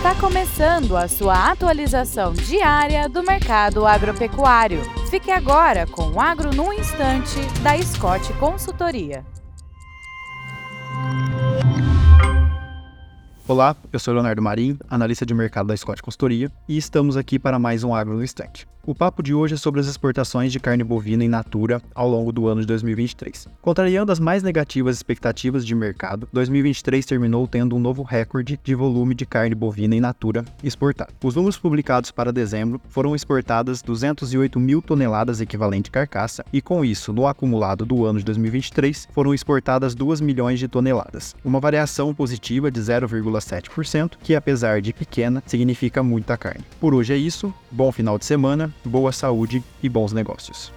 Está começando a sua atualização diária do mercado agropecuário. Fique agora com o Agro no Instante, da Scott Consultoria. Olá, eu sou Leonardo Marinho, analista de mercado da Scott Consultoria, e estamos aqui para mais um Agro no Instante. O papo de hoje é sobre as exportações de carne bovina in natura ao longo do ano de 2023. Contrariando as mais negativas expectativas de mercado, 2023 terminou tendo um novo recorde de volume de carne bovina in natura exportada. Os números publicados para dezembro foram exportadas 208 mil toneladas equivalente carcaça, e com isso, no acumulado do ano de 2023, foram exportadas 2 milhões de toneladas, uma variação positiva de 0,7%, que apesar de pequena, significa muita carne. Por hoje é isso, bom final de semana boa saúde e bons negócios.